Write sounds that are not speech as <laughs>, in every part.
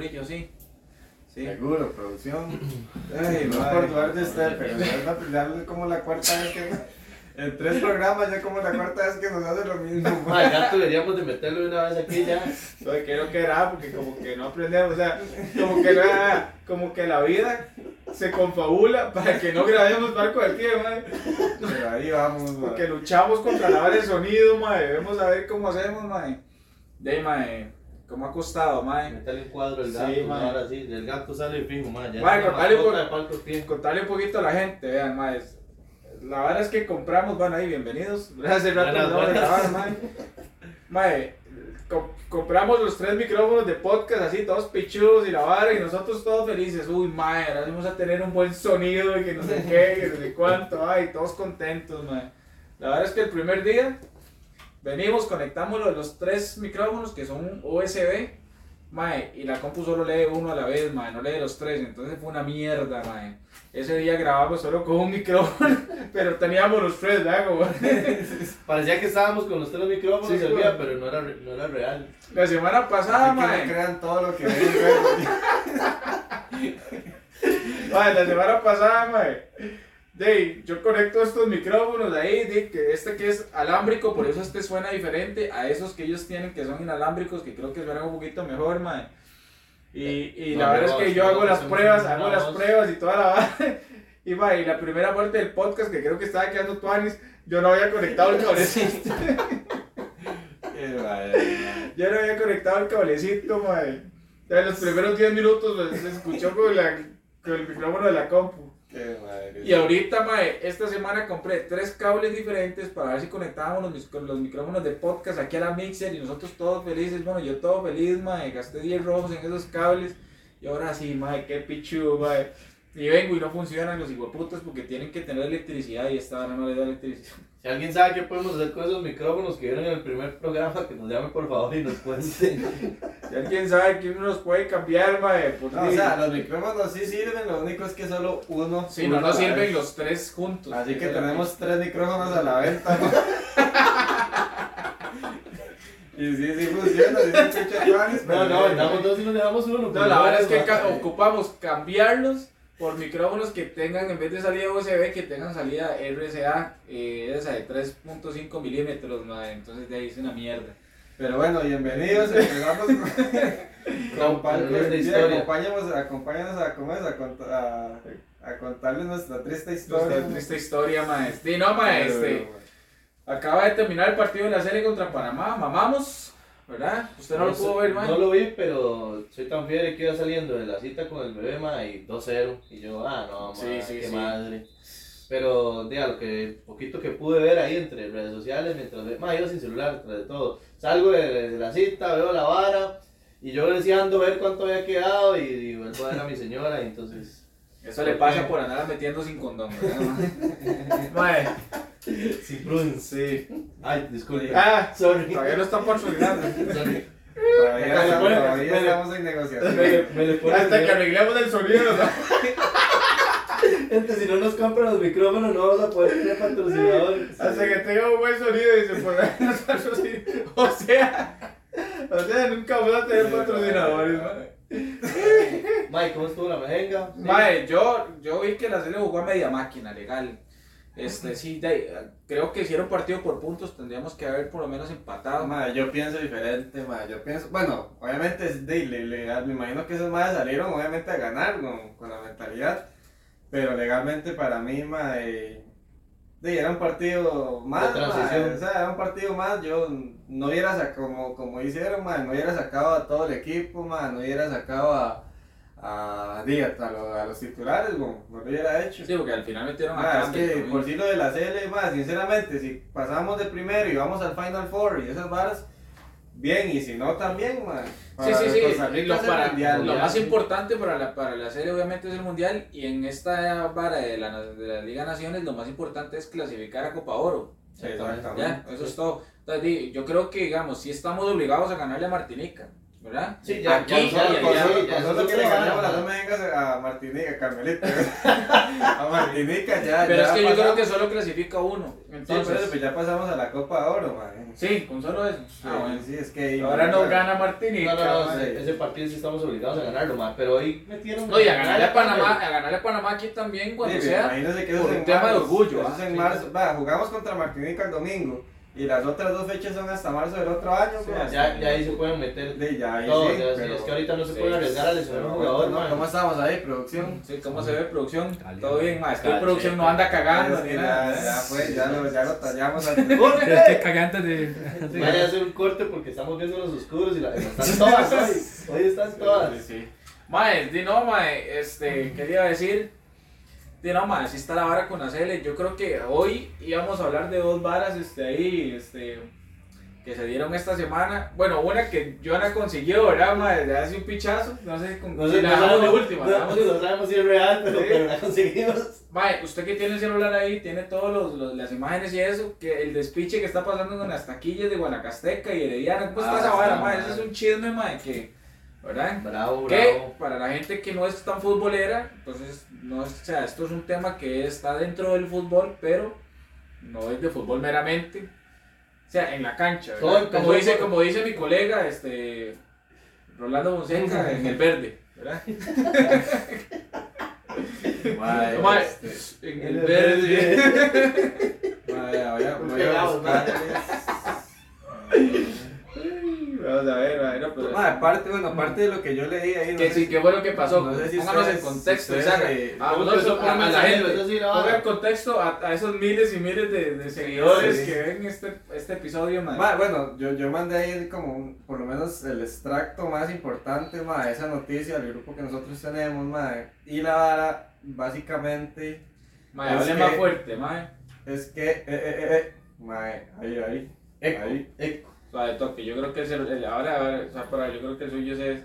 brillo, sí. Sí. Seguro, producción. <clears throat> Ay, no por dudar de usted, pero ya es como la cuarta vez que. En tres programas ya como la cuarta vez que nos hace lo mismo. Ay, <laughs> ya deberíamos de meterlo una vez aquí ya. No, que era porque como que no aprendemos, o sea, como que no era, como que la vida se confabula para que no grabemos barco del madre. Pero ahí vamos, Porque luchamos contra la de sonido, madre. Debemos saber cómo hacemos, madre. De ahí, madre. ¿Cómo ha costado, madre? Métale un cuadro del gato, Sí, mae. ahora sí, del gato sale fijo. Ya Mae, es una contale un poquito a la gente, vean, madre. La verdad es que compramos, bueno, ahí, bienvenidos. <laughs> Hace rato Buenas, buenas. grabar. Madre, co- compramos los tres micrófonos de podcast así, todos pichudos y la vara, y nosotros todos felices. Uy, madre, ahora vamos a tener un buen sonido y que no sé qué, que no sé cuánto, ay, todos contentos, madre. La verdad es que el primer día venimos, conectamos los, los tres micrófonos que son USB, mae, y la compu solo lee uno a la vez, mae, no lee los tres, entonces fue una mierda, mae. Ese día grabamos solo con un micrófono, <laughs> pero teníamos los tres, ¿verdad? Como- <laughs> Parecía que estábamos con los tres micrófonos, Sí, pero no era, no era real. La semana pasada, Así que mae, no crean todo lo que ven <laughs> mae, la semana pasada, mae, de, yo conecto estos micrófonos ahí, de, que este que es alámbrico, por eso este suena diferente a esos que ellos tienen que son inalámbricos, que creo que suenan un poquito mejor, mae. Y, y No, la verdad es que yo no, hago las pruebas, hago las pruebas y toda la. <laughs> Y, mae, y la primera parte del podcast, que creo que estaba quedando tuanis, yo no había conectado el cablecito. Yo no había conectado el cablecito, mae. En los primeros 10 minutos pues, se escuchó con, la, con el micrófono de la compu. Qué madre. Y ahorita, mae, esta semana compré tres cables diferentes para ver si conectábamos los, micrófonos de podcast aquí a la mixer y nosotros todos felices. Bueno, yo todo feliz, mae, gasté 10 rojos en esos cables. Y ahora sí, mae, qué pichu, mae. Y vengo y no funcionan los hijueputas porque tienen que tener electricidad y esta hora no le da electricidad. Si alguien sabe qué podemos hacer con esos micrófonos que vieron en el primer programa, que nos llame por favor y nos cuente. Si alguien sabe quién nos puede cambiar, mae, pues No, o sea, los micrófonos sí sirven, lo único es que solo uno. Sí, uno no nos sirven vez. los tres juntos. Así que tenemos tres micrófonos a la venta, ¿no? <laughs> Y sí, sí funciona, sí se escucha Juanes, No, no, damos dos y nos dejamos uno. No, la verdad es que ca- ocupamos cambiarlos por micrófonos que tengan, en vez de salida USB, que tengan salida RCA, eh, esa de 3.5 milímetros, madre. entonces de ahí es una mierda. Pero bueno, bienvenidos, <laughs> empezamos. Acompáñanos, acompáñanos a, ¿cómo es? a, a, a contarles nuestra triste historia. Nuestra triste historia, maestro. Sí, no, maestro. Acaba de terminar el partido de la serie contra Panamá, mamamos, ¿verdad? Usted no lo sé- pudo ver, man. No lo vi, pero soy tan fiel que iba saliendo de la cita con el bebé, ma, y 2-0. Y yo, ah, no, ma, Sí, sí, qué sí. madre. Pero, diga, lo que poquito que pude ver ahí entre redes sociales, mientras ve- ma, iba sin celular, tras de todo. Salgo de, de la cita, veo la vara, y yo deseando ver cuánto había quedado, y, y vuelvo a ver a mi señora, y entonces. Eso le pasa por andar metiendo sin condón, ¿verdad, <laughs> Sí. Ay, disculpe. Ah, sorry. todavía no está patrocinando. <laughs> sorry. Todavía, estamos- pone- todavía me- estamos en negociación. Me, me Hasta que arreglemos el sonido. Gente, <laughs> si no nos compran los micrófonos, no vamos a poder tener patrocinadores. Hasta que tenga un buen sonido y se ponga los patrocinadores. O sea, o sea, nunca vamos a tener patrocinadores. Mike, ¿cómo estuvo la mejenga? Mae, yo, yo vi que la serie jugó a media máquina, legal. Este, sí, de- creo que si era un partido por puntos tendríamos que haber por lo menos empatado. Ma, yo pienso diferente, ma. Yo pienso, bueno, obviamente es de le- legal, me imagino que esos más salieron obviamente a ganar con, con la mentalidad, pero legalmente para mí, ma, de, de- era un partido más, De ma, transición. o sea, era un partido más, yo no hubiera sacado, como, como hicieron, ma, no hubiera sacado a todo el equipo, ma, no hubiera sacado a, a, di, a, a los, a los titulares, no, no lo hubiera hecho. Sí, porque al final metieron a Ma, es que también. por si lo de la CL, más sinceramente, si pasamos de primero y vamos al Final Four y esas varas, bien, y si no también, man. Sí, sí, sí. Lo, para- mundial, lo más importante para la, para la serie obviamente es el mundial y en esta vara de la, de la Liga Naciones lo más importante es clasificar a Copa Oro. Exactamente. Ya, eso es todo. Entonces, yo creo que, digamos, si estamos obligados a ganarle a Martinica. ¿Verdad? Sí, ya, Aquí ya, ya, allá. ya, sí, ya, Nosotros que sí le ganamos gana. las dos mejengas a Martinica, Carmelita. a Martinica ya. Pero ya es que yo creo pasamos. que solo clasifica uno. Sí, Entonces, pero pues ya pasamos a la Copa de Oro, man. sí, con solo eso. Sí, Ah, bueno. sí, es que. Ahora nos gana Martinica. No, no, no, ese, ese partido sí estamos obligados a ganarlo, ma, pero hoy metieron... No, y a ganarle a Panamá, a ganarle a Panamá aquí también cuando Sí, sea. imagínense que eso por es un tema de orgullo, eso ah, es en sí. marzo. Va, jugamos contra Martinica el domingo. Y las otras dos fechas son hasta marzo del otro año, Sí, pues. Ya, ya ahí se pueden meter Sí, ya, ahí todo, sí, ya, sí, pero- es que ahorita no se puede arriesgar a lesionar a un jugador, ¿no? ¿Cómo estamos ahí, producción? Sí, ¿cómo se ve producción? Caliente. Todo bien, más. Es que producción no anda cagando Es ni que nada. ya, ya fue, ya lo, ya lo tallamos <laughs> al Estoy cagante de. Vaya a hacer un corte porque estamos viendo los oscuros y la, están todas hoy. Hoy están todas. Sí, sí. Mae, di no, mae, este, quería decir, di no, así está la vara con CL. Yo creo que hoy íbamos a hablar de dos varas, este, ahí, este, que se dieron esta semana. Bueno, una que Joana consiguió, ¿verdad, mae? De hace un pichazo, no sé, con, No sé, la no dejamos de sabemos, última, no, de no sabemos si es real, pero, Sí. pero la conseguimos. Mae, usted que tiene el celular ahí, tiene todas las imágenes y eso, que el despiche que está pasando con las taquillas de Guanacasteca y Herediana, ¿cómo está Ah, esa vara, mae. Eso es un chisme, mae, que, ¿verdad? Bravo, Que bravo. para la gente que no es tan futbolera, entonces, no, es- o sea, esto es un tema que está dentro del fútbol, pero no es de fútbol meramente. O sea, en la cancha, ¿verdad? Todo como, dice, como dice mi colega, este, Rolando Fonseca, <laughs> en el verde, ¿verdad? Mae, este, en el el verde. voy <laughs> a buscar. <laughs> Vamos a ver, mae, no, pero- Mae, aparte, bueno, aparte de lo que yo leí ahí, no Que sí, si- ¿qué fue lo que pasó? no sé si Pónganos en contexto, eh, a, ¿cómo nosotros, a- a la gente. Ponga en contexto a, a esos miles y miles de, de seguidores Sí. que ven este, este episodio, man. Ma, bueno, yo, yo mandé ahí como un- por lo menos el extracto más importante ma, de esa noticia del grupo que nosotros tenemos. Ma, y la vara, básicamente, es hable que- más fuerte, mae. es que. Eh, eh, eh, eh, ma, ahí, ahí. Eco, Ahí. eco. Suave toque, yo creo que el, el- ahora, ahora, o sea, para, yo creo que el suyo se,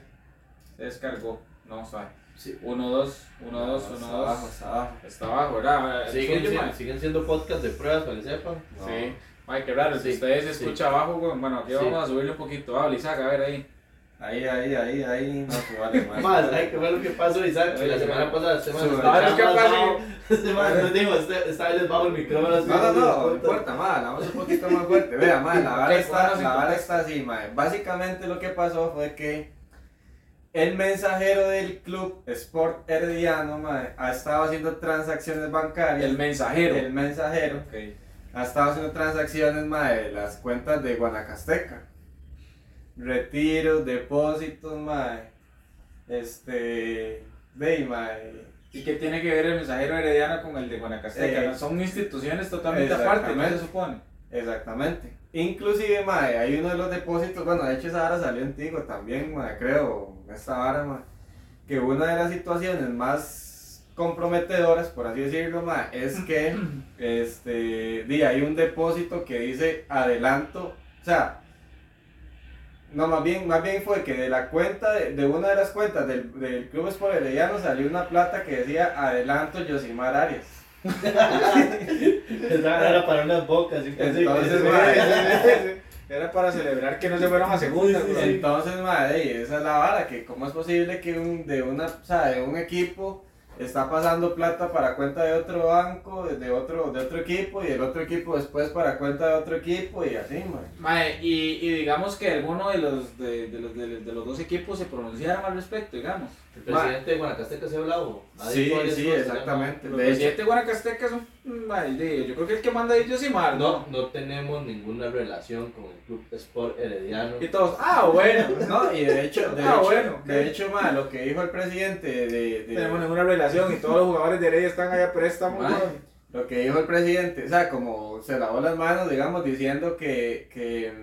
se descargó. No, suave. Sí. 1, 2, 1, 2, 1, Está 2. abajo, está abajo. Está abajo, ¿verdad? Siguen, suyo, siendo, mae. siguen siendo podcast de pruebas para que sepan. Sí. Mae, qué raro, si Sí, ustedes se sí. escucha abajo, bueno, aquí Sí. vamos a subirle un poquito. Ah, Lizaga, a ver ahí. Ahí, ahí, ahí, ahí. No, <laughs> que vale más. Más, ay, qué fue lo que pasó, Isaac. La semana pasada, este estaba Ahora, ¿qué más pasa? Este dijo, este- esta vez les bajo el micrófono. No, no, no, no importa, ma, la vamos un poquito más fuerte. Vea, ma, la <laughs> vara está, la vara está así, ma. Básicamente lo que pasó fue que el mensajero del club Sport Herediano, ma, ha estado haciendo transacciones bancarias. El mensajero. El mensajero Ok. ha estado haciendo transacciones, ma, de las cuentas de Guanacasteca. Retiros, depósitos, ma. Este. De, ma. ¿Y qué tiene que ver el mensajero herediano con el de Guanacasteca? Eh, ¿no? Son instituciones totalmente aparte, ¿no se supone? Exactamente. Inclusive, mae, hay uno de los depósitos, bueno, de hecho esa vara salió en Tigo también, mae, creo, esta vara, mae, que una de las situaciones más comprometedoras, por así decirlo, mae, es que, <laughs> este, di, hay un depósito que dice adelanto, o sea, no, más bien, más bien fue que de la cuenta, de, de una de las cuentas del, del Club Sport Herediano salió una plata que decía adelanto Yosimar Arias. <laughs> Esa era para unas bocas. Entonces. <laughs> Era para celebrar que no se fueron a segunda. Sí, sí, bro. sí. Entonces, madre, esa es la vara, que cómo es posible que un, de, una, o sea, de un equipo está pasando plata para cuenta de otro banco, de otro, de otro equipo, y el otro equipo después para cuenta de otro equipo, y así, madre. Mae, y, y digamos que alguno de los, de, de los, de, los- de los dos equipos se pronunciaron al respecto, digamos. El presidente de Guanacasteca se ha hablado. Ha Sí, sí, cosas, exactamente. Hecho, presidentes de Guanacasteca son, mae, de- yo creo que el que manda ellos y Mar, No, ¿no? tenemos ninguna relación con el Club Sport Herediano. Y todos, ah, bueno. no, y de hecho, de Ah, hecho, bueno, de hecho, madre, lo que dijo el presidente de, de- Tenemos ninguna relación y todos los jugadores de Heredia están allá préstamo. Weón. Lo que dijo el presidente, o sea, como se lavó las manos, digamos, diciendo que, que,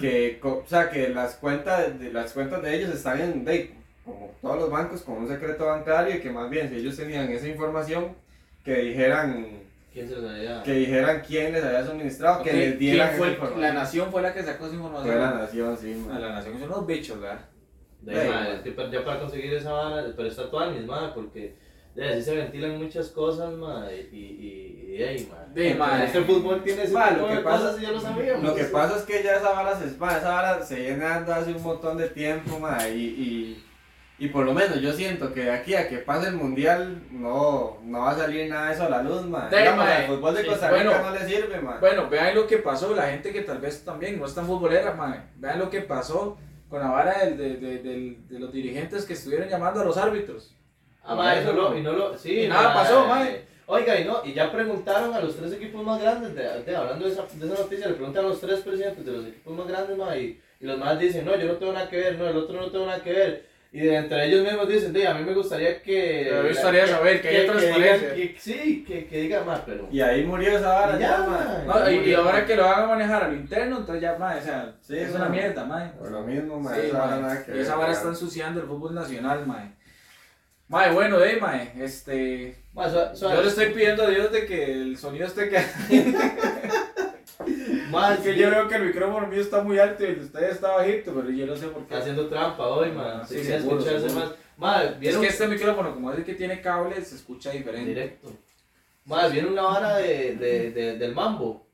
que, o sea, que las cuentas de las cuentas de ellos están en, de, como todos los bancos, con un secreto bancario y que más bien si ellos tenían esa información, que dijeran, ¿Quién se los había? que dijeran quién les había suministrado, que Ok, les dieran ¿quién fue la nación fue la que sacó esa información. Fue la nación, sí, Ah, man. la nación son unos bichos, ¿verdad? De ahí, es que ya para conseguir esa vara, pero está toda misma, porque de así se ventilan muchas cosas, ma, y, y, y, y, ey, ma. Sí, ma. Este fútbol tiene ese Ma, tipo lo que de pasa- cosas y ya lo sabíamos. Lo que pasa es que ya esa vara se, ma, esa vara se viene dando hace un montón de tiempo, ma, y, y, y por lo menos yo siento que de aquí a que pase el mundial no, no va a salir nada de eso a la luz, ma. Sí, Digamos, al fútbol de Costa Rica bueno. no le sirve, ma. Bueno, vean lo que pasó, la gente que tal vez también no es tan futbolera. Vean lo que pasó con la vara del- de, de- del- de los dirigentes que estuvieron llamando a los árbitros. Ah, ma, eso no, y no lo, sí, Y nada ma, pasó, ma. Oiga, y no, y ya preguntaron a los tres equipos más grandes, de, de- hablando de esa, de esa noticia, le preguntan a los tres presidentes de los equipos más grandes, ma, y, y los más dicen, no, yo no tengo nada que ver, no, el otro no tengo nada que ver. Y de entre ellos mismos dicen, a mí me gustaría que... Me gustaría saber que haya transparencia. digan que- sí, que, que diga más, pero... Y ahí murió esa vara Y ya, ya, ma. ma. No, y, y ahora que lo van a manejar a lo interno, entonces ya, mae, o sea, Sí, es una mierda, mae. Por lo mismo, ma, Sí, esa vara mae. nada que Y esa ver, vara ma. está ensuciando el fútbol nacional, mae. Mae, bueno, de mae, este... Yo le estoy pidiendo a Dios de que el sonido esté que... <laughs> <laughs> Ma, Es que yo veo que el micrófono mío está muy alto y el de ustedes está bajito, pero yo no sé por qué. haciendo trampa hoy, ma. Ah, sí, quiere seguro, escucharse seguro. más. Ma, Es que este micrófono, como es el que tiene cable, se escucha diferente. Directo. Ma, ¿vieron una vara de, de, de, del mambo?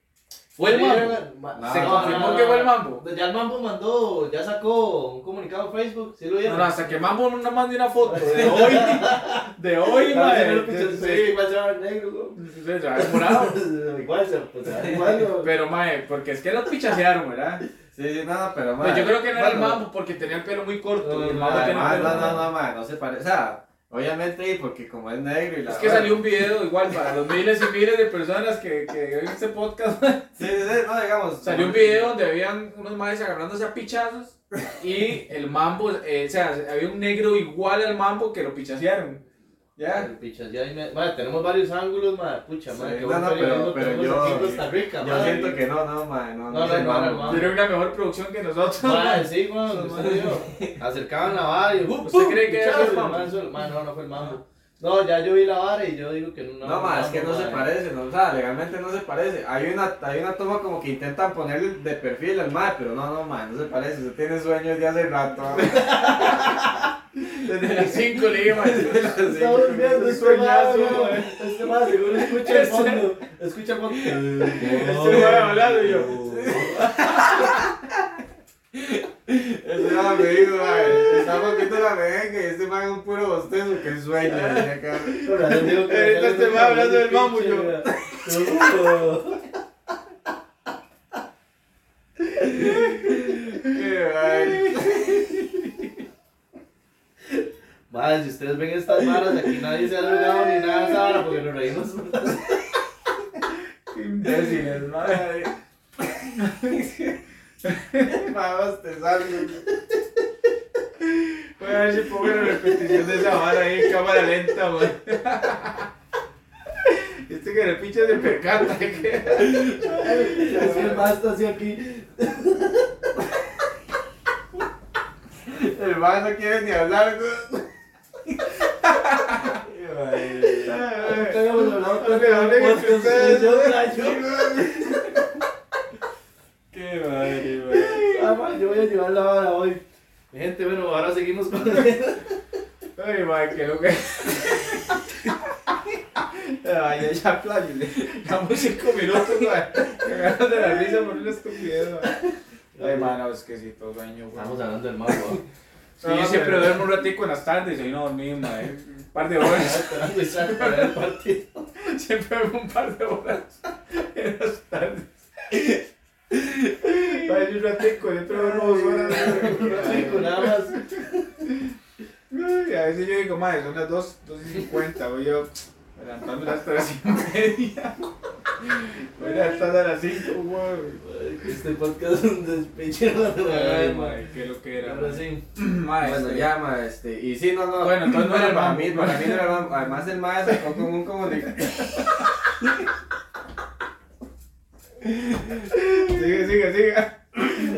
¿Fue el ¿Sí mambo? Ma- ¿Se no, confirmó no, que no, fue el no. mambo? Ya el mambo mandó, ya sacó un comunicado en Facebook, ¿sí lo No, vieron? no, hasta que Mambo no mande una foto de hoy, de hoy, madre. sí, igual se va a ver negro. Se va a ver morado. <laughs> Igual se pues, igual. Pero, mae, porque es que lo pichasearon, ¿verdad? Sí, sí, no, pero, ma. Pues yo creo que no era el Mambo porque tenía el pelo muy corto. No, no, no, no, no, no se parece. O sea, obviamente, porque como es negro y la. Es que salió un video igual para los miles y miles de personas que, que ven este podcast. Sí, sí, sí, no, digamos. Salió un video donde habían unos maes agarrándose a pichazos y el mambo, eh, o sea, había un negro igual al mambo que lo pichasearon. ¿Ya? El pichas, ya, ahí me- ma, tenemos varios ángulos, ma, pucha, Sí, qué no, no, pero- pero yo- aquí en Costa Rica, Yo ma. siento que no, no, ma, no, No, no, no, no. Tienen una mejor producción que nosotros. Ma, sí, <laughs> güey, usted dijo, <laughs> acercaban la vara y ¡uh, ¿Usted cree que es el mambo? ma, eso- ma, no, no fue el mambo. No, ya yo vi la vara y yo digo que no. No, ma, es que no se parece, no, o sea, legalmente no se parece. Hay una, hay una toma como que intentan ponerle de perfil al ma, pero no, no, ma, no se parece. Usted tiene sueños de hace rato. <laughs> Desde las 5 le dije, mae. Está durmiendo un este sueñazo, ma, ma. güey. Este ma seguro escucha el fondo. Escucha el fondo. <laughs> Este ma hablando y yo. <laughs> Ese ma me dijo, ma, estamos viendo la merengue y este ma es un puro bostezo, que sueño. acá. Ahorita este ma hablando del mambo, yo. <laughs> Qué. Madre, si ustedes ven estas varas, aquí nadie se ha drogado ni nada esa vara porque nos reímos. Qué imbéciles, mae. <laughs> <laughs> Ay. Ma, bostezando. Voy a ver si pongo la repetición de esa vara ahí en cámara lenta. Este que el pinche se percata. que- Así el ma está así aquí. El ma no quiere ni hablar. podcast, ustedes, <laughs> yo, ¿no? gallo. Qué madre, madre. Ah, ma, yo voy a llevar la vara hoy. Mi gente, bueno, ahora seguimos con <laughs> Ay, mae, que lo que. Ay, ya, pláyele. Damos cinco minutos, mae. Cagados de la risa por una estupidez. Ay, mano, es que sí, todo sueño, güey. Estamos hablando del mambo. Sí, yo siempre duermo un ratico en las tardes y hoy no dormí, mae. Un par de horas. <laughs> Para el partido. Siempre duermo un par de horas en las tardes. Un ratico, horas. Un nada más. Ay, a veces yo digo, madre, son las 2, 2 y 50, voy yo levantándome a las 3 y media. Voy levantando a las 5, güey. Este podcast <laughs> es un despecho. Ay, madre, qué lo que era. Ahora madre. sí. <clears throat> Madre, Bueno, este, ya, ma, este, y sí, no, no. Bueno, entonces no era para mí, para mí no era mambo. Además, el ma sacó como un <laughs> comunicado. Sigue, sigue, sigue.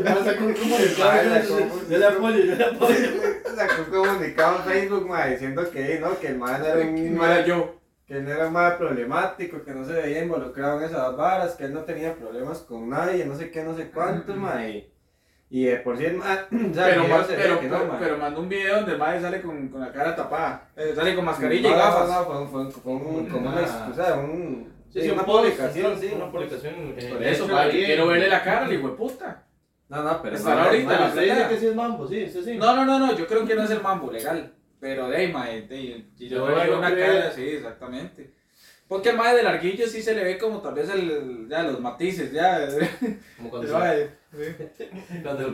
Ahora sacó un comunicado. ¿cómo? Yo le apoyo, yo le apoyo. Sacó un comunicado en Facebook, ma, diciendo que, no, que el ma no era un No era yo. que él no era más problemático, que no se veía involucrado en esas varas, que él no tenía problemas con nadie, no sé qué, no sé cuánto, ma, y, Y de por sí el mae, o sea, el Pero, pero, que no, pero, mandó un video donde el mae sale con, con la cara tapada. Eh, sale con mascarilla No, y no, gafas. no, fue, un- fue, un- fue un, como una, o sea, un, Sí, sí, una un publicación, sí. Una publicación. eh, Por de eso, en- quiero verle la cara al hijo de puta. No, no, pero Estará no, ahorita, no, la Usted dice que sí es mambo, sí, sí, sí. No, no, no, no, yo creo que no es el mambo legal. Pero de ahí, mae, de, de- yo Yo- veo una cara, sí, exactamente. Porque el mae del arguillo sí se le ve como tal vez el, ya los matices, ya. Como cuando, se- cuando.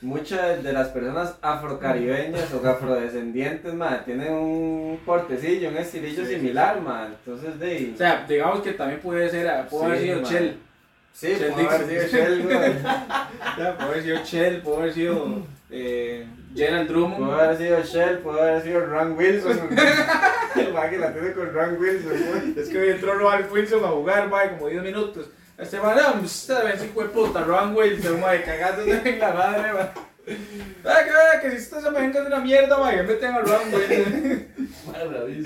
Muchas de las personas afrocaribeñas o afrodescendientes, man, tienen un portecillo, un estilillo Sí, sí, similar, man. Entonces, de. O sea, digamos que también puede ser, puede haber sido mae. Sí, Shell puede haber sido Shell, güey. <laughs> Ya, haber sido puede haber sido eh, Gerald Drummond. Puede haber sido Shell, puede haber sido Ron Wilson. <laughs> El man que la tiene con Ron Wilson, güey. Es que hoy entró Rowan Wilson a jugar, mae, como 10 minutos. Este man, no, usted ve si fue puta, Rowan Wilson, mae, cagándose en la madre, mae. Ah, que si usted se me venga de una mierda, mae, que meten a Rowan Wilson.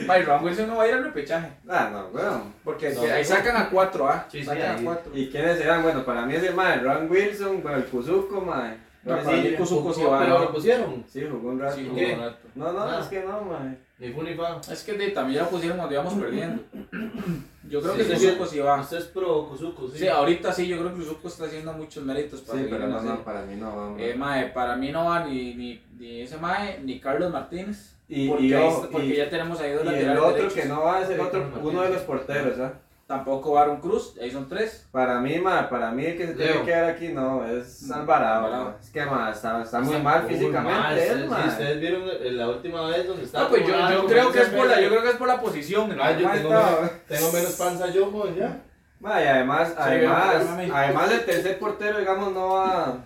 Mae, Rowan Wilson no va a ir al repechaje. Ah, no, weón. Porque No, ahí no. sacan a 4, ¿ah? Sí, sí, sacan a ahí. 4. ¿Y quiénes serán? Bueno, para mí es el man, Ron Wilson, bueno, el Kuzuko, man. No, Sí, sí, Kuzuko sí Pero va. lo pusieron. Sí, jugó un rato. Sí, ¿Qué? jugó un rato. No, no, Ah. es que no, man. Ni fu ni fa. Es que de, también ya lo pusieron cuando íbamos perdiendo. <coughs> Yo creo Sí, que Kuzuko sí va. Usted es pro Kuzuko, sí. Sí, ahorita sí, yo creo que Kuzuko está haciendo muchos méritos para Sí, pero no, no, para mí no va, man. Eh, mae, para mí no va ni, ni, ni ese mae, ni Carlos Martínez. Y- porque y ahí porque y- ya tenemos ahí dos Y el laterales otro derechos. que no va es el otro, uno de los porteros, ¿ah? Tampoco va Aaron Cruz, ahí son tres. Para mí, ma, para mí el que se tiene Leo. que quedar aquí no, es No, Alvarado. Alvarado. Es que, ma, está, está muy Está mal muy físicamente mal, él, ustedes- ma. sí, ustedes vieron la última vez donde estaba. No, pues yo, yo creo que es por la, yo creo que es por la posición. Ah, yo tengo, menos, tengo menos panza yo, ya. Ma, y además, además, perdóname. además el tercer portero, digamos, no va,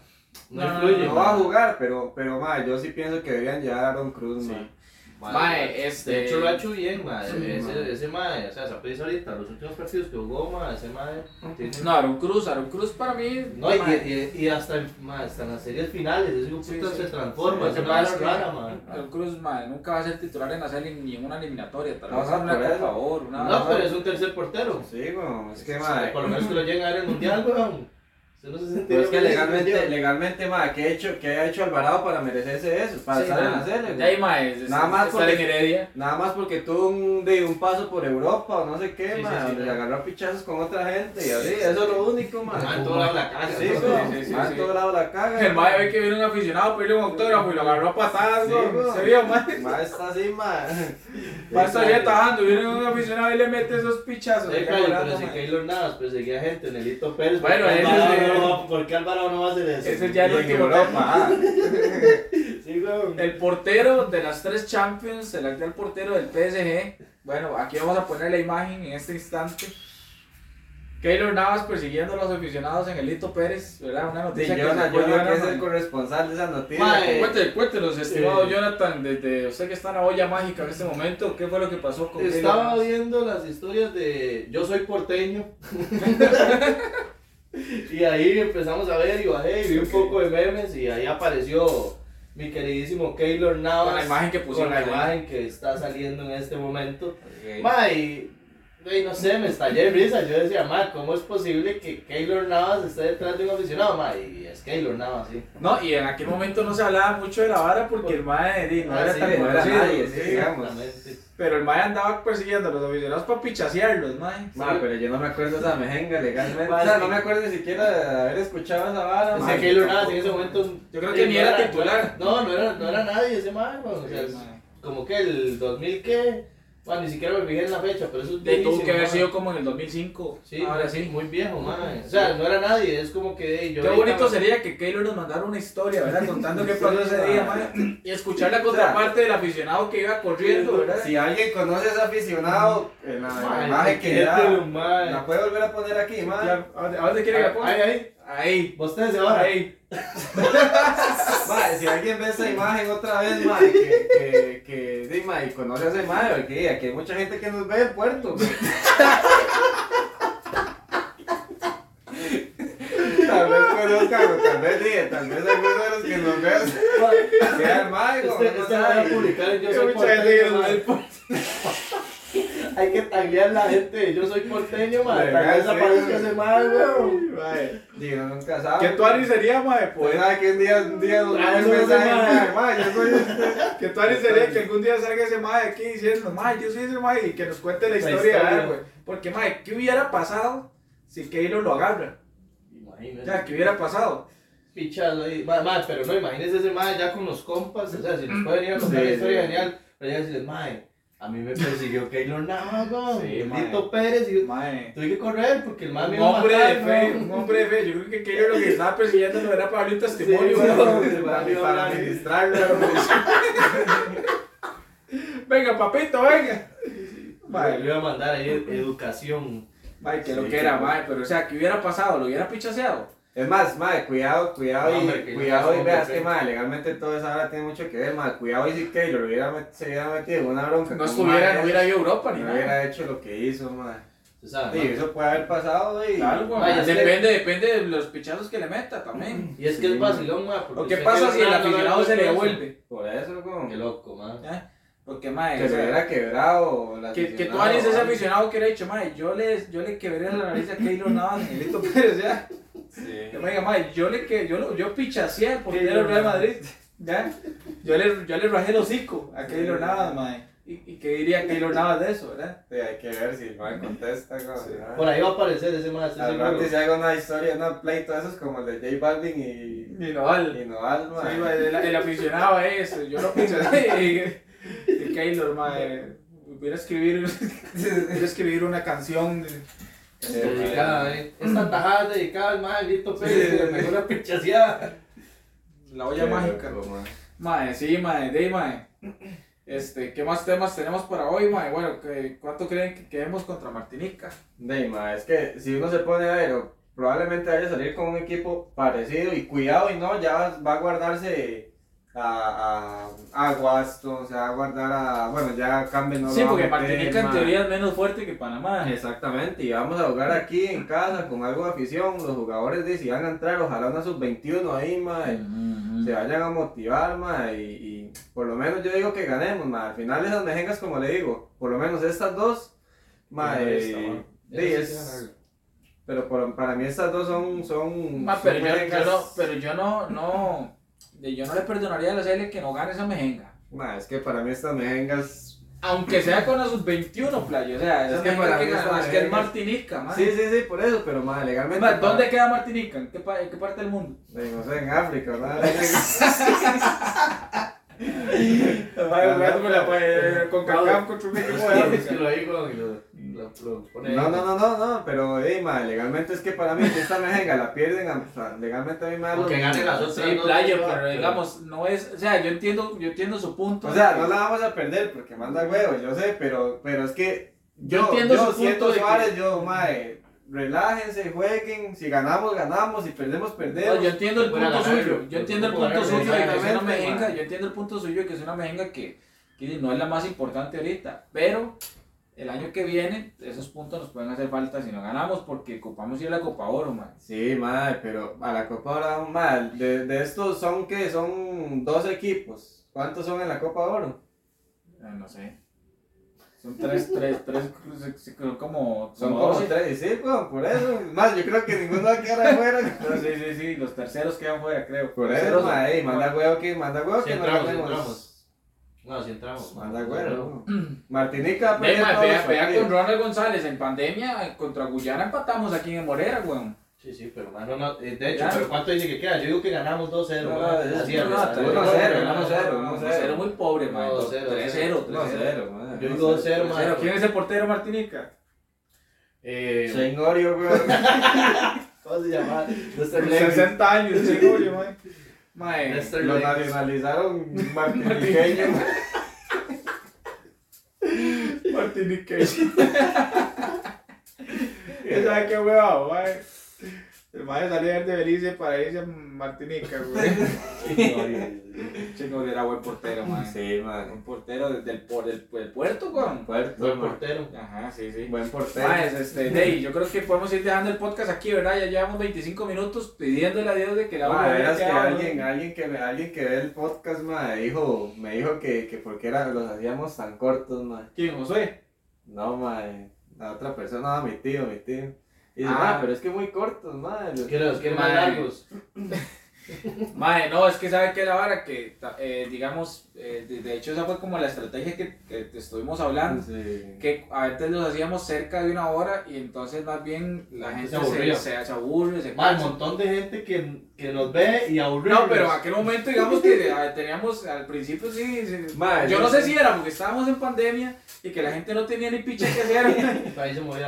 No, No, influye. no va a jugar, pero, pero, ma, yo sí pienso que deberían llevar a Aaron Cruz, ma. Mae, este- De hecho lo ha hecho bien, mae. Sí, mae. ese, ese mae, o sea, Saprissa ahorita, los últimos partidos que jugó, mae, ese mae. tiene- No, Aaron Cruz, Aaron Cruz para mí. No, y, mae, y, y hasta, mae, hasta en las series finales, ese Sí, puto sí. se transforma, Sí, ese mae es rara, mae. Aaron Cruz mae, nunca va a ser titular en la serie ni en una eliminatoria. Tal No, vez no, en una por. Oro, una- No, pero es un tercer portero. Sí, weón, es que, Sí, ma, Por lo menos que lo lleguen a ver el mundial, weón. No se pero es que legalmente, legalmente, ma, ¿qué ha hecho, qué ha hecho Alvarado para merecerse eso? Para Sí, estar en la nada. serie, De ahí, es- Nada es- más estar en porque- Heredia. Nada más porque tuvo un, de, un paso por Europa o no sé qué, Sí, ma, sí, donde agarró a pichazos con otra gente y así, eso es lo único, ma. Ah, en todo lado la caga. Sí, ma, sí. en todo lado la caga. El mae ve que viene un aficionado a pedirle un autógrafo y lo agarró a patadas. ¿Se vio, mae? Ma, está así, ma. <laughs> Va a estar ahí atajando, viene un aficionado y le mete esos pichazos. Sí, pero, si. Keylor Navas perseguía gente, Nelito Pérez, Bueno, ¿por es va- ¿por qué Alvarado no va a hacer eso? Ese ya Y el último Europa, ah. <laughs> Sí, weón. El portero de las tres Champions, el actual portero del PSG. Bueno, aquí vamos a poner la imagen en este instante. Keylor Navas persiguiendo a los aficionados en el Lito Pérez, ¿verdad? Una Sí, noticia que Jonah, se fue Jonah, que es el corresponsal de esa noticia. Ma, que- eh, Cuéntenos, cuéntenos, estimado Sí. Jonathan, desde usted que está en la olla mágica en este momento, ¿qué fue lo que pasó con Keylor Estaba viendo las historias de Yo soy porteño. <laughs> <laughs> y ahí empezamos a ver y bajé y vi un poco de memes y ahí apareció mi queridísimo Keylor Navas. Con la imagen que con pusieron la ahí. imagen que está saliendo en este momento. Ok. Ma, y, güey, no sé, me estallé de risa. Yo decía, ma, ¿cómo es posible que Keylor Navas esté detrás de un aficionado? Ma, y es Keylor Navas, sí. No, y en aquel momento no se hablaba mucho de la vara porque el di, no Ah, era sí, tan no era conocido, nadie, sí. sí, digamos. Pero el mae andaba persiguiendo a los aficionados para pichasearlos, mae. Ma, pero yo no me acuerdo esa mejenga legalmente. O sea, no que- me acuerdo ni siquiera de haber escuchado esa vara. Es ma. que Keylor Navas en ese momento. Yo creo que ni era titular. No, no era, no era nadie ese weón, o sea, Sí, mae. como que el 2000 qué, bueno, ni siquiera me fijé en la fecha, pero eso es De tuvo que haber sido como en el 2005. Sí, ahora sí. muy viejo, man. O sea, no era nadie, es como que hey, yo Qué bonito sería que Keylor nos mandara una historia, ¿verdad? Contando qué <laughs> pasó ese día, mae. Y escuchar la contraparte del aficionado que iba corriendo, ¿verdad? Si alguien conoce a ese aficionado, en la, imagen que man. La puede volver a poner aquí. Claro, ¿A dónde- a dónde quiere que la ponga? Ahí, ahí, Ahí. ustedes se van. Ahí. <laughs> Ma, si alguien ve esa imagen otra vez, ma, que, que, que, sí, ma, y conoce a ese ma, porque aquí hay mucha gente que nos ve en puerto. Tal vez conozcan, tal vez digan, tal vez alguno de los que nos vean sea el mago, Este, no este voy a publicar Yo soy mucha gente que nos ve. Hay que taglear la gente. Yo soy porteño. Legal, Tal vez aparezca ese mal, weón. Digo, nunca sabe. ¿Qué tuani sería, mae? Pues nada, que un día, un día nos un mensaje, yo soy <laughs> este. ¿Qué tuani sería que algún día salga ese mae aquí diciendo, mae, yo soy ese mae y que nos cuente la La historia, güey? Porque, mae, ¿qué hubiera pasado si Keylor lo agarra? Imagínese. O sea, ¿qué hubiera pasado? Pichado ahí. Ma, ma, pero no, imagínese ese mae ya con los compas. O sea, si nos puede venir a contar la historia, genial. Pero ya decirles, mae, a mí me persiguió Keylor Navas, Sí. Tito Pérez. Y yo Mae. tuve que correr porque el mae me iba a hombre de matar, fe, un hombre de fe. Yo creo que Keylor lo que estaba persiguiendo no era para darle un testimonio, Sí. Para, para administrarlo. <laughs> Venga, papito, venga. Mae, le iba a mandar ahí ed- educación. Mae, que lo Sí, que era, mae. Pero, o sea, ¿qué hubiera pasado? ¿Lo hubiera pichaseado? Es más, madre, cuidado, cuidado No, hombre, y cuidado y veas que madre, legalmente todo eso ahora tiene mucho que ver, madre, cuidado y si Keylor hubiera met- se hubiera metido en una bronca. No estuviera, madre, no hubiera ido a Europa ni no nada. hubiera hecho lo que hizo, madre. Sí, eso puede haber pasado y Claro, güey. Vaya, es que- Depende, depende de los pichazos que le meta también. Y es que Sí. es vacilón, mae. porque Lo que usted pasa si el aficionado se le devuelve. por eso como Qué loco, mae. ¿ya? Porque, mae, que se hubiera quebrado la que, que tú eres ese aficionado que le ha dicho, mae, yo le, yo le quebré la nariz a Keylor Navas, <laughs> Miguelito Pérez, ya. Sí. Que me diga, mae, yo le que, yo, lo- yo pichaseé al portero del Real Madrid, ya. Yo le, yo le rajé el hocico a Keylor Navas, mae. ¿Y, y qué diría Keylor Navas de eso, verdad? Sí, hay que ver si el man contesta. como, Sí. Por ahí va a aparecer ese estoy Al rato si haga una historia, una pleito de esos como el de J Balvin y, Y no vale. y Noal, Sí, madre. mae, el, el aficionado a eso, yo lo pichaseé. Y, y Keylor, mae, hubiera escribir, <laughs> hubiera escribir una canción. de- Dedicada, eh. Esta tajada es dedicada al mae Lito Pérez, que le pegó una pichaseada. La olla Qué mágica. loco, madre. Mae, sí, mae, de mae. Este, ¿qué más temas tenemos para hoy, mae? Bueno, ¿qué- ¿cuánto creen que quedemos contra Martinica? Neymar, es que si uno se pone a ver, probablemente vaya a salir con un equipo parecido y cuidado y no, ya va a guardarse a, a, a Guaston, se va a guardar a, bueno, ya cambia no sí, porque Martinica en teoría es menos fuerte que Panamá. Exactamente, y vamos a jugar aquí en casa con algo de afición, los jugadores de si van a entrar, ojalá una sub-21 ahí, mae, se vayan a motivar, mae, y, y por lo menos yo digo que ganemos, mae, al final esas mejengas, como le digo, por lo menos estas dos, mae, sí, es- pero por- para mí estas dos son, son, Ma, son pero, yo, yo no, pero yo no, no, de- yo no le perdonaría a la CL que no gane esa mejenga. mae, es que para mí estas mejengas, Aunque sea con la sub-21, playo, o sea, Es que para que mí es que es mejenga- Martinica, man. sí, sí, sí, por eso, pero mae, legalmente, Ma, ¿Dónde queda Martinica? ¿En qué, en qué parte del mundo? No sé, en África, ¿verdad? <laughs> <laughs> <laughs> Ay, jugándomela, con Cacam contra un equipo de Es que África. lo digo y lo, lo, lo pone No, no, no, no, no, pero hey, ma, legalmente es que para mí si esta mejenga la pierden, o sea, legalmente a mí me da mismo. gane las otras. Sí, no, playo, no, pero digamos, no es, o sea, yo entiendo, yo entiendo su punto. O sea, no la vamos a perder porque manda huevos, yo sé, pero, pero es que Yo yo, entiendo yo su punto siento de que- Suárez, yo, mae, relájense, jueguen, si ganamos, ganamos, si perdemos, perdemos. No, yo entiendo el punto suyo, yo entiendo el punto suyo de que es una mejenga, yo entiendo el punto suyo de que es una mejenga que, que no es la más importante ahorita, pero el año que viene esos puntos nos pueden hacer falta si no ganamos porque ocupamos ir a la Copa Oro, man. Sí, madre, pero a la Copa ahora, madre, de, de estos son que son dos equipos. ¿Cuántos son en la Copa Oro? Eh, no sé. Son tres, tres, tres, como, Son como como tres, sí, weón, por eso. Más, yo creo que ninguno va a quedar afuera. <laughs> No, sí, sí, sí, los terceros quedan fuera, creo. Por Terceros, eso, madre, manda huevo que, manda huevo Si que no entramos, si ganemos. entramos. No, si entramos. Manda huevo. <clears throat> Martinica todos vea, vea con. Ronald González en pandemia contra Guyana empatamos aquí en Morera, weón. Sí, sí, pero mano, no, eh, de hecho, Ya. pero ¿cuánto dice que queda? Yo digo que ganamos 2-0. No, man. no, no, es, no, así es. 1-0, 1-0, 1-0 muy pobre, man. 1-0, 3-0, 1-0, madre. Yo digo 2-0, man. 3-0. ¿Quién es el portero Martinica? Eh, Sengorio, weón. <laughs> ¿Cómo se llama? Lester Levy. 60 años, seguro, man. Lester Lo nacionalizaron <laughs> martiniqueño. Martiniqueño. <laughs> ¿Quién sabe qué mae? El mae salía de Belice para irse a Martinica, güey. <laughs> Chingo <laughs> era buen portero, mae. Sí, man. Un portero del, del, por- del, del puerto, weón. Puerto, Buen man. portero. Ajá, sí, sí. Buen portero. Maes, este, Dey, yo creo que podemos ir dejando el podcast aquí, ¿verdad? Ya llevamos 25 minutos pidiéndole a Dios de que la Ma, que alguien, alguien que me, alguien que ve el podcast, ma, dijo, me dijo que, que porque era, los hacíamos tan cortos, ma. ¿Quién, Josué? No, mae. La otra persona, no, mi tío, mi tío. Y dice, Ah. "Ma, pero es que muy cortos, mae. Los quiero, los quiero más Madre. largos. <laughs> Mae, no, es que sabe que la vara que, eh, digamos, eh, de, de hecho esa fue como la estrategia que, que te estuvimos hablando. Sí. Que a veces los hacíamos cerca de una hora y entonces más bien la La gente gente se se, aburría. se, se aburre, se un montón de gente que, que nos ve y aburridos. No, pero en aquel momento, digamos que ah, teníamos al principio sí. sí. Yo yo- no sé si era porque estábamos en pandemia y que la gente no tenía ni picha que hacer. <laughs>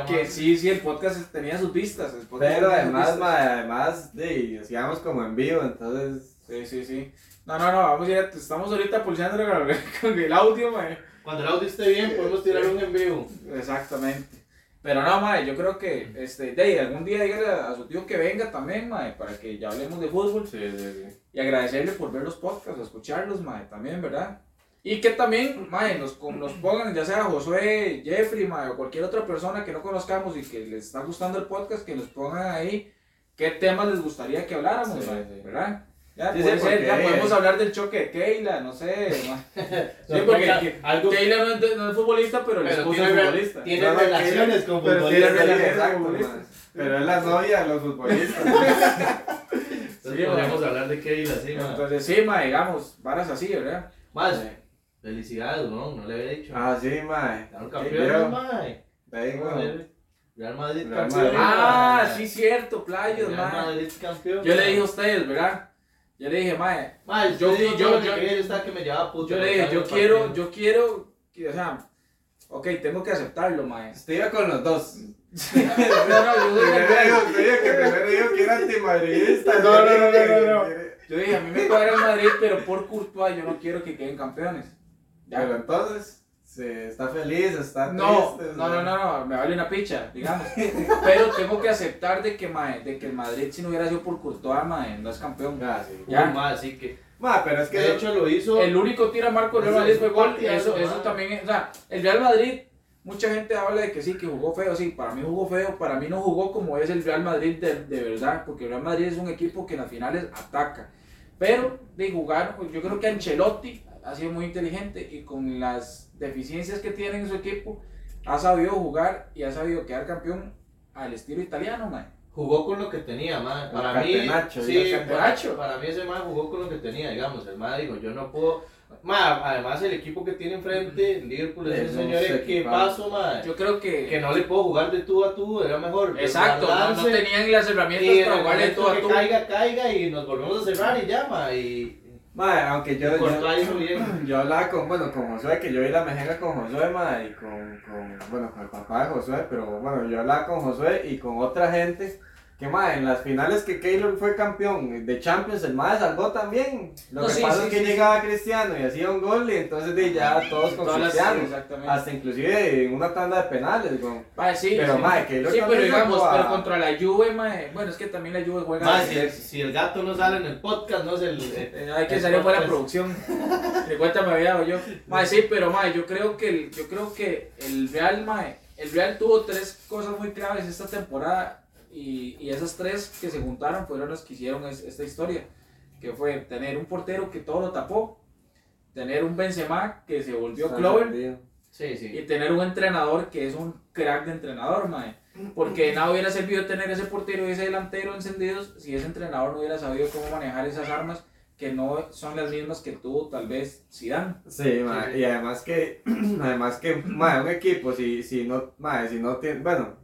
Que sí, sí, el podcast tenía sus vistas. Pero además, mae, además, de, hacíamos como en vivo, entonces. Sí, sí, sí. No, no, no, vamos a ir, a- estamos ahorita pulseando con, con el audio, mae. Cuando el audio esté bien, podemos tirar un en vivo. Exactamente. Pero no, mae, yo creo que, este, de algún día dígale a, a su tío que venga también, mae, para que ya hablemos de fútbol. Sí, sí, sí. Y agradecerle por ver los podcasts, escucharlos, mae, también, ¿verdad? Y que también, mae, nos, nos pongan, ya sea Josué, Jeffrey, mae, o cualquier otra persona que no conozcamos y que les está gustando el podcast, que nos pongan ahí qué temas les gustaría que habláramos, Sí, mae, sí. ¿verdad? Ya, Sí, puede sí, ser, ya podemos hablar del choque de Keila, no sé. <laughs> Sí, porque algo- Keila no es, no es futbolista, pero, el Pero esposo tiene, es futbolista. tiene No, relaciones con Pero sí, futbolistas. tiene sí, relaciones exacto, con futbolistas. mae. Pero es la novia de los futbolistas. <laughs> Entonces Sí, podríamos ma. hablar de Keila, sí, ma. Entonces, sí, mae, digamos, varas así, ¿verdad? Más, Sí. felicidades, no, no le había dicho. ah, sí, yo- mae. Ahí, güey. Real Madrid Real campeón. Madrid. Ah, sí, cierto, playos, Real mae. Madrid campeón. Yo le dije a ustedes, ¿verdad? Yo le dije, mae, Mae, yo- yo, yo, yo- yo, yo- que me llevaba puto. yo le dije, yo quiero, yo quiero, que, o sea, ok, tengo que aceptarlo, mae. Estoy iba con los dos. <laughs> No, no, yo sí, que primero digo que era antimadridista. No, no, no, no, no, no. Yo dije, a mí me cuadra el Madrid, pero por Courtois yo no quiero que queden campeones. Ya. Pero entonces, sí, está feliz, está No, triste. no, no, no, no, me vale una picha, digamos. Pero tengo que aceptar de que, mae, de que el Madrid, si no hubiera sido por Courtois, mae, no es campeón. Ah, sí. Ya. Más, sí que. Ma, pero es que. De hecho, lo hizo. El único tiro a Marco Real Madrid fue gol. Eso, eso mae. también, es- o sea, el Real Madrid, mucha gente habla de que sí, que jugó feo. Sí, para mí jugó feo. Para mí no jugó como es el Real Madrid de, de verdad. Porque el Real Madrid es un equipo que en las finales ataca. Pero de jugar, yo creo que Ancelotti ha sido muy inteligente y con las deficiencias que tiene en su equipo, ha sabido jugar y ha sabido quedar campeón al estilo italiano, man. Jugó con lo que tenía, man. El Para mí, sí, para, para mí ese man jugó con lo que tenía, digamos. El man dijo, yo no puedo. Ma, además el equipo que tiene enfrente, el Liverpool, es Es un un señor equipazo. equipazo, man. Yo creo que. Que no le puedo jugar de tú a tú, era mejor. Exacto, no, no tenían las herramientas en para jugarle momento todo a que todo. caiga, caiga y nos volvemos a cerrar y ya, ma. Y Ma, aunque yo. Yo-. <clears throat> Yo hablaba con, bueno, con Josué, que yo vi la mejera con Josué, ma, y con, con, bueno, con el papá de Josué, pero bueno, yo hablaba con Josué y con otra gente, que ma, en las finales que Keylor fue campeón de Champions, el ma salvó también. Lo No, que sí, pasa sí, es que sí, llegaba Cristiano y hacía un gol y entonces de ya todos con Cristiano. exactamente. Hasta inclusive en una tanda de penales, con... Mae, sí, Pero, sí. mae, que yo Sí, también pero digamos, a- pero contra la Juve, mae, bueno, es que también la Juve juega. Ma, si, si el gato no sale en el podcast, no es el. eh, Hay que salir buena producción. De cuenta me había dado yo. Mae, sí, pero mae, yo creo que el, yo creo que el Real, mae, el Real tuvo tres cosas muy claves esta temporada y, y esas tres que se juntaron fueron las que hicieron es- esta historia, que fue tener un portero que todo lo tapó, tener un Benzema que se volvió Clover Sí, sí. y tener un entrenador que es un crack de entrenador, mae. Porque nada hubiera servido tener ese portero y ese delantero encendidos si ese entrenador no hubiera sabido cómo manejar esas armas que no son las mismas que tuvo tal vez Zidane. Sí, ma, Sí, sí. y además que, <clears throat> además que, ma, un equipo, si, si no, ma, si no tiene, bueno,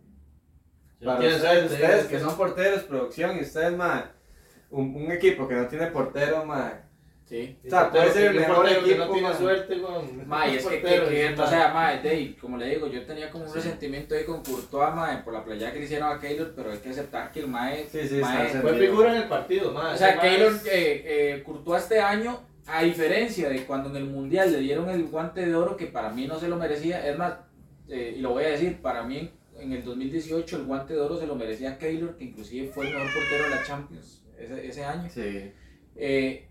para ustedes, ustedes que son porteros, producción, y ustedes, ma, un, un equipo que no tiene portero, ma, Sí. o sea, puede ser el mejor equipo, no tiene ma. suerte con. <laughs> Mae, es que, portero, que- que- sí, o sea, de, como le digo, yo tenía como un Sí. resentimiento ahí con Courtois, mae, por la playa que le hicieron a Keylor, pero hay que aceptar que el mae, Sí, sí, Fue figura en el partido, ma. O sea, ma Keylor, es- eh, eh, Courtois este año, a diferencia de cuando en el Mundial le dieron el guante de oro, que para mí no se lo merecía, es más, eh, y lo voy a decir, para mí en el 2018 el guante de oro se lo merecía Keylor, que inclusive fue el mejor portero de la Champions ese, ese año. Sí, Eh,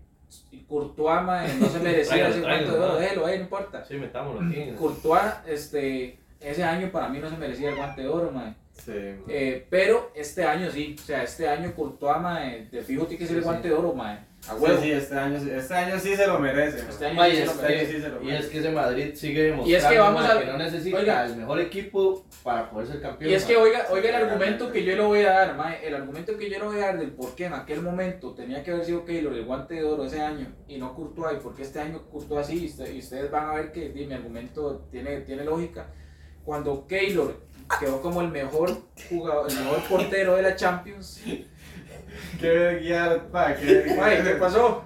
Courtois mae, no se <laughs> merecía ese guante de oro, déjelo ahí, no importa. Sí, metámoslo aquí. Courtois, este, ese año para mí no se merecía el guante de oro, mae. Sí. Eh, pero este año sí, o sea, este año Courtois, mae, de fijo tiene que ser el guante de oro, mae. A Sí, huevo. sí, este año, este año sí se lo merece. Este año Ma, y, sí se es lo este que, merece. sí se lo y merece. es que ese Madrid sigue demostrando Y es que vamos ma, a- que no necesita oiga. el mejor equipo para poder ser campeón. Y es ma. que oiga, oiga el argumento que yo le voy a dar, mae, el argumento que yo le voy a dar del por qué en aquel momento tenía que haber sido Keylor el guante de oro ese año y no Courtois, y por qué este año Courtois sí, y, usted- y ustedes van a ver que mi argumento tiene, tiene lógica. Cuando Keylor quedó como el mejor jugador, el mejor portero de la Champions, Qué guiar, pa, qué mae, <laughs> ¿qué pasó?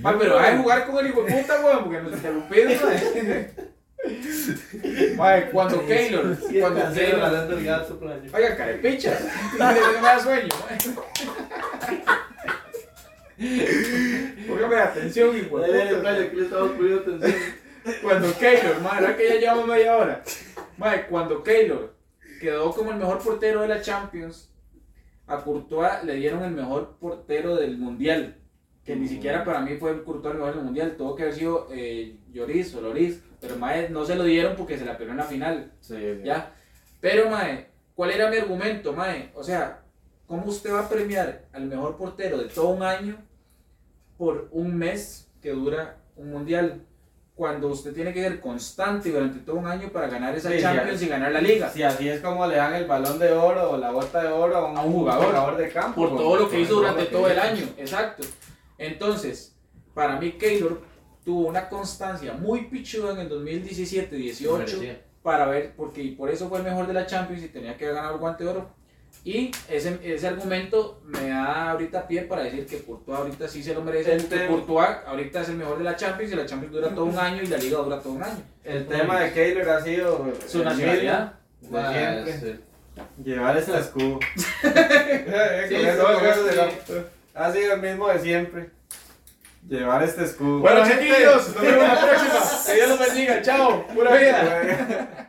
Mae, pero deja de jugar con el hijo de puta, weón, porque nos interrumpimos, <laughs> mae. Mae, cuando Keylor, cuando Keylor, el gato por año. Oiga, carepicha. No <laughs> me da sueño. Póngame atención, hijo de puta. Brian, que le estaba poniendo atención. Cuando Keylor, madre, ¿verdad que ya llevamos media hora? Madre, cuando Keylor quedó como el mejor portero de la Champions, a Courtois le dieron el mejor portero del Mundial. Que ni siquiera para mí fue Courtois el mejor del Mundial. Tuvo que haber sido eh, Lloris o Loris. Pero madre, no se lo dieron porque se la perdió en la final. Sí, sí. ¿Ya? Pero, mae, ¿cuál era mi argumento, mae? O sea, ¿cómo usted va a premiar al mejor portero de todo un año por un mes que dura un mundial? Cuando usted tiene que ser constante durante todo un año para ganar esa Sí, sí, Champions sí. y ganar la liga. Si así es como le dan el balón de oro o la bota de oro a un, A un jugador. de campo. Por todo lo que hizo durante que todo el año. Exacto. Entonces, para mí, Keylor tuvo una constancia muy pichuda en el 2017-18 Merecía. para ver, porque y por eso fue el mejor de la Champions y tenía que haber ganado el guante de oro. Y ese, ese argumento me da ahorita pie para decir que Courtois ahorita sí se lo merece. El tema- Courtois ahorita es el mejor de la Champions y la Champions dura todo un año y la Liga dura todo un año. El tema de Keylor ha sido Su nacionalidad. siempre. Llevar este escudo. Con <laughs> Sí, sí, Ha sido el mismo de siempre. Llevar este escudo. Bueno, chiquillos, nos vemos la próxima. <laughs> Que Dios los bendiga. Chao. Pura vida.